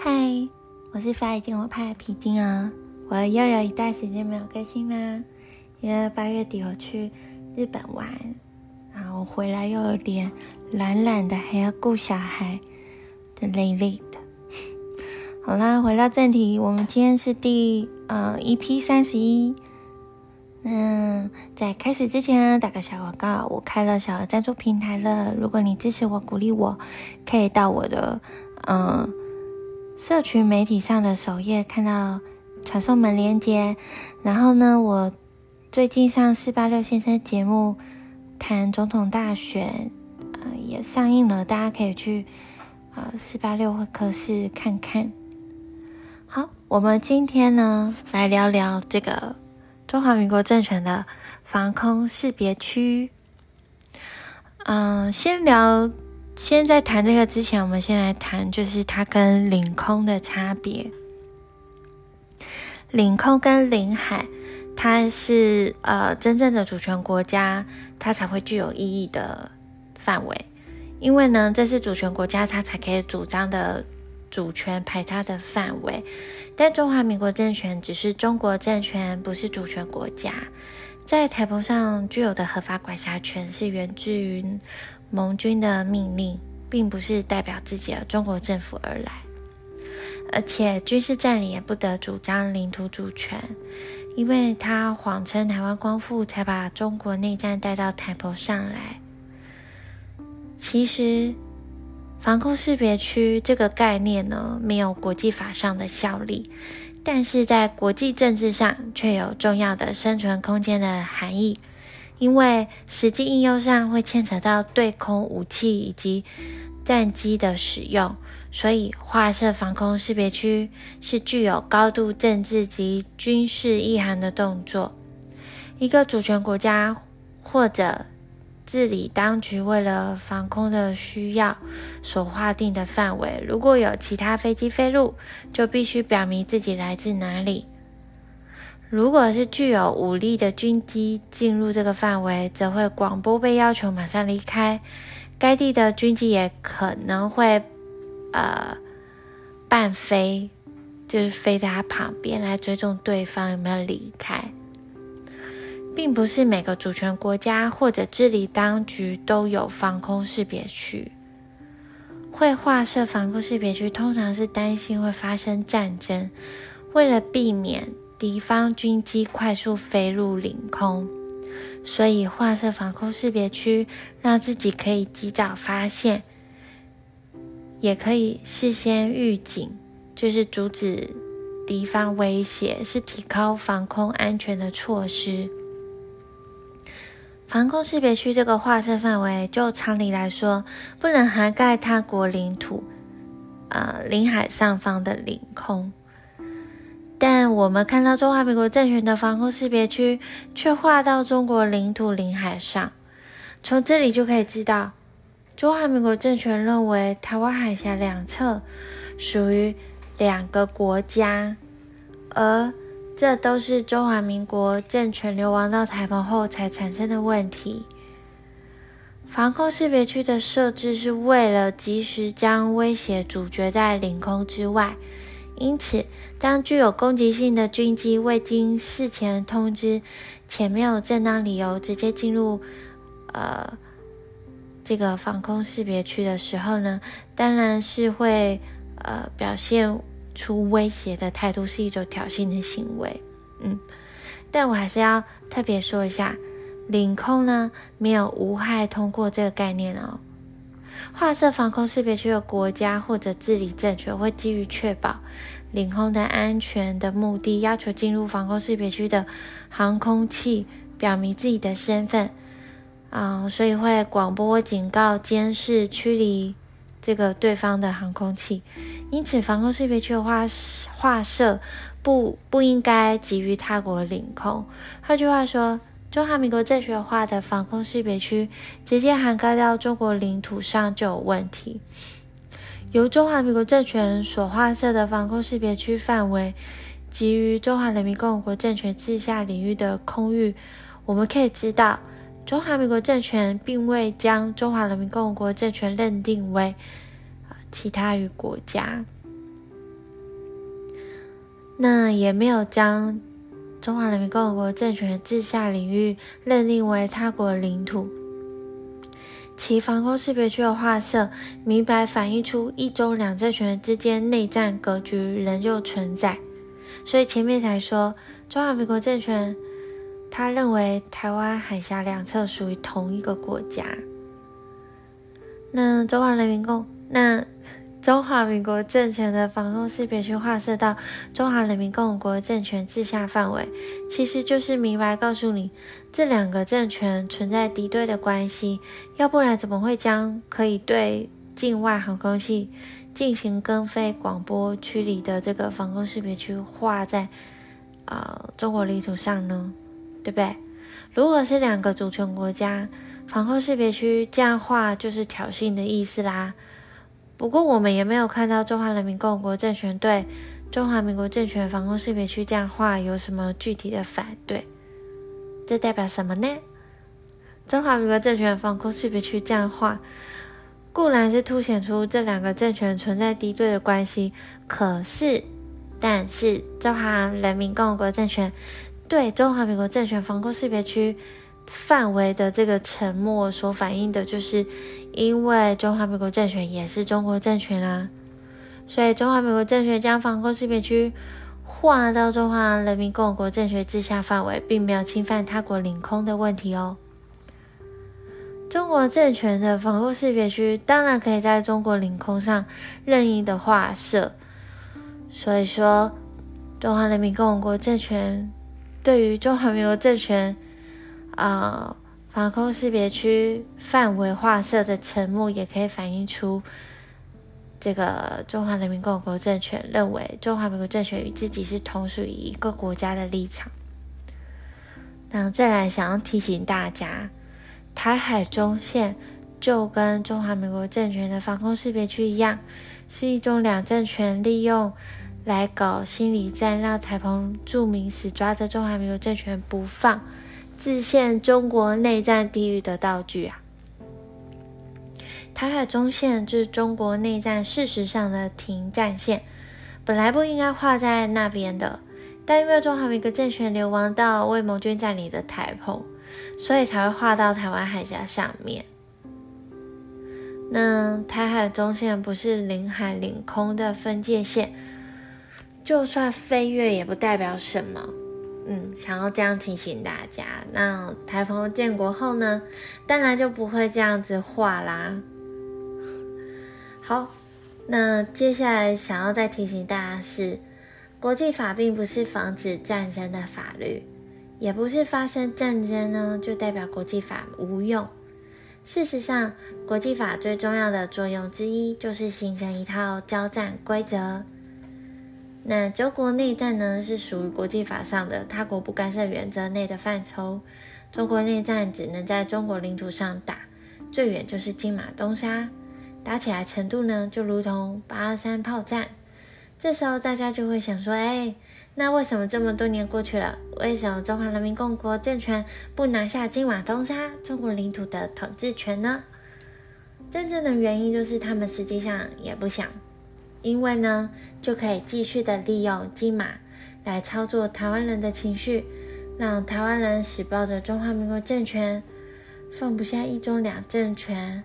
嗨，我是发已经我拍的皮筋啊！我又有一段时间没有更新啦，因为八月底我去日本玩，然后回来又有点懒懒的，还要顾小孩，真累累的。好啦，回到正题，我们今天是第呃 EP 三十一。嗯，在开始之前呢，打个小广告，我开了小额赞助平台了。如果你支持我、鼓励我，可以到我的嗯。社群媒体上的首页看到传送门连接，然后呢，我最近上四八六先生节目谈总统大选，呃，也上映了，大家可以去呃四八六会客室看看。好，我们今天呢来聊聊这个中华民国政权的防空识别区。嗯，先聊。先在谈这个之前，我们先来谈，就是它跟领空的差别。领空跟领海，它是呃真正的主权国家，它才会具有意义的范围。因为呢，这是主权国家，它才可以主张的主权排他的范围。但中华民国政权只是中国政权，不是主权国家，在台澎上具有的合法管辖权是源自于。盟军的命令并不是代表自己的中国政府而来，而且军事占领也不得主张领土主权，因为他谎称台湾光复才把中国内战带到台澎上来。其实，防空识别区这个概念呢，没有国际法上的效力，但是在国际政治上却有重要的生存空间的含义。因为实际应用上会牵扯到对空武器以及战机的使用，所以划设防空识别区是具有高度政治及军事意涵的动作。一个主权国家或者治理当局为了防空的需要所划定的范围，如果有其他飞机飞入，就必须表明自己来自哪里。如果是具有武力的军机进入这个范围，则会广播被要求马上离开。该地的军机也可能会，呃，半飞，就是飞在他旁边来追踪对方有没有离开。并不是每个主权国家或者治理当局都有防空识别区。会划设防空识别区，通常是担心会发生战争，为了避免。敌方军机快速飞入领空，所以画设防空识别区，让自己可以及早发现，也可以事先预警，就是阻止敌方威胁，是提高防空安全的措施。防空识别区这个划设范围，就常理来说，不能涵盖他国领土，呃，领海上方的领空。但我们看到中华民国政权的防空识别区却划到中国领土领海上，从这里就可以知道，中华民国政权认为台湾海峡两侧属于两个国家，而这都是中华民国政权流亡到台湾后才产生的问题。防空识别区的设置是为了及时将威胁阻绝在领空之外。因此，当具有攻击性的军机未经事前通知且没有正当理由直接进入呃这个防空识别区的时候呢，当然是会呃表现出威胁的态度，是一种挑衅的行为。嗯，但我还是要特别说一下，领空呢没有无害通过这个概念哦。划设防空识别区的国家或者治理政权会基于确保领空的安全的目的，要求进入防空识别区的航空器表明自己的身份，啊，所以会广播警告、监视、驱离这个对方的航空器。因此，防空识别区的划划设不不应该给予他国领空。换句话说。中华民国政权化的防空识别区直接涵盖到中国领土上就有问题。由中华民国政权所划设的防空识别区范围，基于中华人民共和国政权治下领域的空域，我们可以知道，中华民国政权并未将中华人民共和国政权认定为其他于国家。那也没有将中华人民共和国政权治下领域认定为他国领土。其防空识别区的画设，明白反映出一中两政权之间内战格局仍旧存在。所以前面才说，中华民国政权他认为台湾海峡两侧属于同一个国家。那中华人民共那。中华民国政权的防空识别区划设到中华人民共和国政权治下范围，其实就是明白告诉你，这两个政权存在敌对的关系，要不然怎么会将可以对境外航空器进行跟飞广播驱离的这个防空识别区划在啊中国领土上呢？对不对？如果是两个主权国家，防空识别区这样画就是挑衅的意思啦。不过，我们也没有看到中华人民共和国政权对中华民国政权防空识别区这样话有什么具体的反对。这代表什么呢？中华民国政权防空识别区这样话，固然是凸显出这两个政权存在敌对的关系，可是，但是中华人民共和国政权对中华民国政权防空识别区范围的这个沉默，所反映的就是。因为中华民国政权也是中国政权啊，所以中华民国政权将防空识别区划到中华人民共和国政权治下范围，并没有侵犯他国领空的问题哦。中国政权的防空识别区当然可以在中国领空上任意的划设，所以说中华人民共和国政权对于中华民国政权啊。防空识别区范围划设的沉默，也可以反映出这个中华人民共和国政权认为中华民国政权与自己是同属于一个国家的立场。那再来想要提醒大家，台海中线就跟中华民国政权的防空识别区一样，是一种两政权利用来搞心理战，让台澎著名死抓着中华民国政权不放。自陷中国内战地狱的道具啊！台海中线是中国内战事实上的停战线，本来不应该画在那边的，但因为中华民国政权流亡到为盟军占领的台澎，所以才会画到台湾海峡上面。那台海中线不是领海领空的分界线，就算飞越也不代表什么。嗯，想要这样提醒大家，那台风建国后呢，当然就不会这样子画啦。好，那接下来想要再提醒大家是，国际法并不是防止战争的法律，也不是发生战争呢就代表国际法无用。事实上，国际法最重要的作用之一就是形成一套交战规则。那中国内战呢，是属于国际法上的他国不干涉原则内的范畴。中国内战只能在中国领土上打，最远就是金马东沙，打起来程度呢，就如同八二三炮战。这时候大家就会想说，哎，那为什么这么多年过去了，为什么中华人民共和国政权不拿下金马东沙中国领土的统治权呢？真正的原因就是他们实际上也不想。因为呢，就可以继续的利用金马来操作台湾人的情绪，让台湾人死抱着中华民国政权，放不下一中两政权，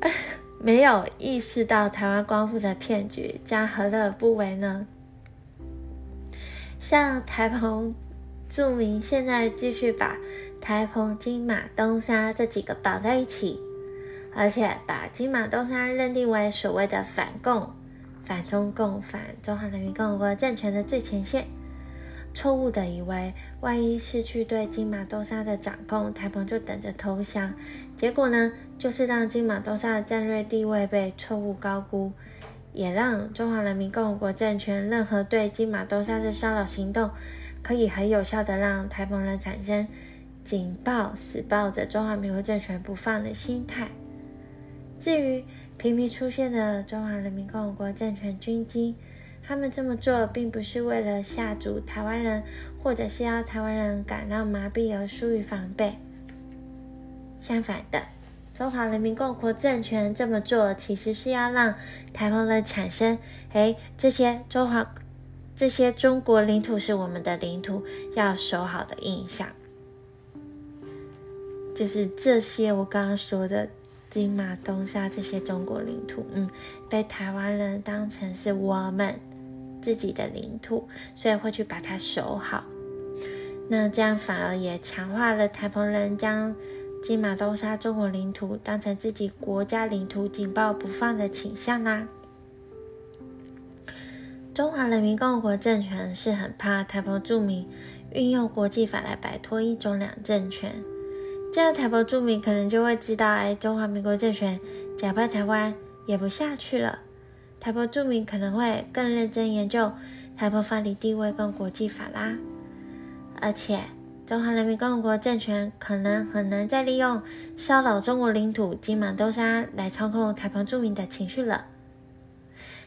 没有意识到台湾光复的骗局，将何乐而不为呢？像台澎著名，现在继续把台澎、金马、东沙这几个绑在一起。而且把金马东沙认定为所谓的反共、反中共、反中华人民共和国政权的最前线，错误的以为万一失去对金马东沙的掌控，台澎就等着投降。结果呢，就是让金马东沙的战略地位被错误高估，也让中华人民共和国政权任何对金马东沙的骚扰行动，可以很有效的让台澎人产生紧抱、死抱着中华民国政权不放的心态。至于频频出现的中华人民共和国政权军机，他们这么做并不是为了吓阻台湾人，或者是要台湾人感到麻痹而疏于防备。相反的，中华人民共和国政权这么做，其实是要让台湾人产生，哎，这些中华、这些中国领土是我们的领土，要守好的印象。就是这些我刚刚说的金马、东沙这些中国领土，嗯，被台湾人当成是我们自己的领土，所以会去把它守好。那这样反而也强化了台澎人将金马、东沙中国领土当成自己国家领土、紧抱不放的倾向啦。中华人民共和国政权是很怕台澎著名运用国际法来摆脱一中两政权。这样台胞著名可能就会知道，哎，中华民国政权假扮台湾演不下去了。台胞著名可能会更认真研究台胞法理地位跟国际法啦。而且，中华人民共和国政权可能很难再利用骚扰中国领土金马兜沙来操控台胞著名的情绪了。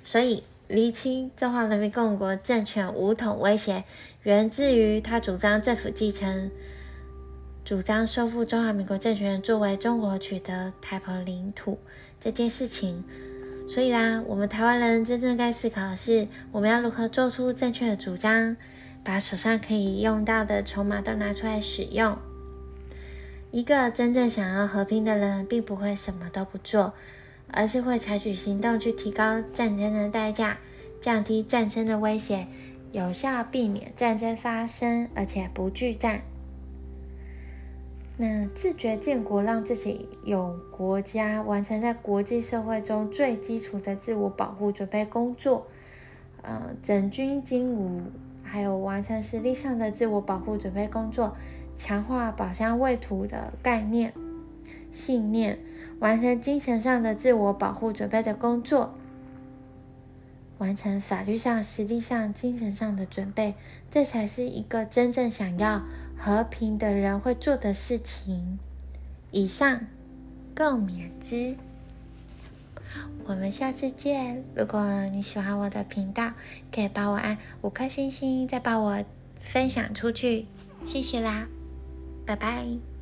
所以，厘清中华人民共和国政权武统威胁，源自于他主张政府继承。主张收复中华民国政权作为中国取得台澎领土这件事情，所以啦，我们台湾人真正该思考的是，我们要如何做出正确的主张，把手上可以用到的筹码都拿出来使用。一个真正想要和平的人，并不会什么都不做，而是会采取行动去提高战争的代价，降低战争的威胁，有效避免战争发生，而且不惧战。那自觉建国，让自己有国家，完成在国际社会中最基础的自我保护准备工作，呃，整军精武，还有完成实力上的自我保护准备工作，强化保乡卫土的概念、信念，完成精神上的自我保护准备的工作，完成法律上、实力上、精神上的准备，这才是一个真正想要。和平的人会做的事情。以上，共勉之。我们下次见。如果你喜欢我的频道，可以帮我按五颗星星，再帮我分享出去，谢谢啦，拜拜。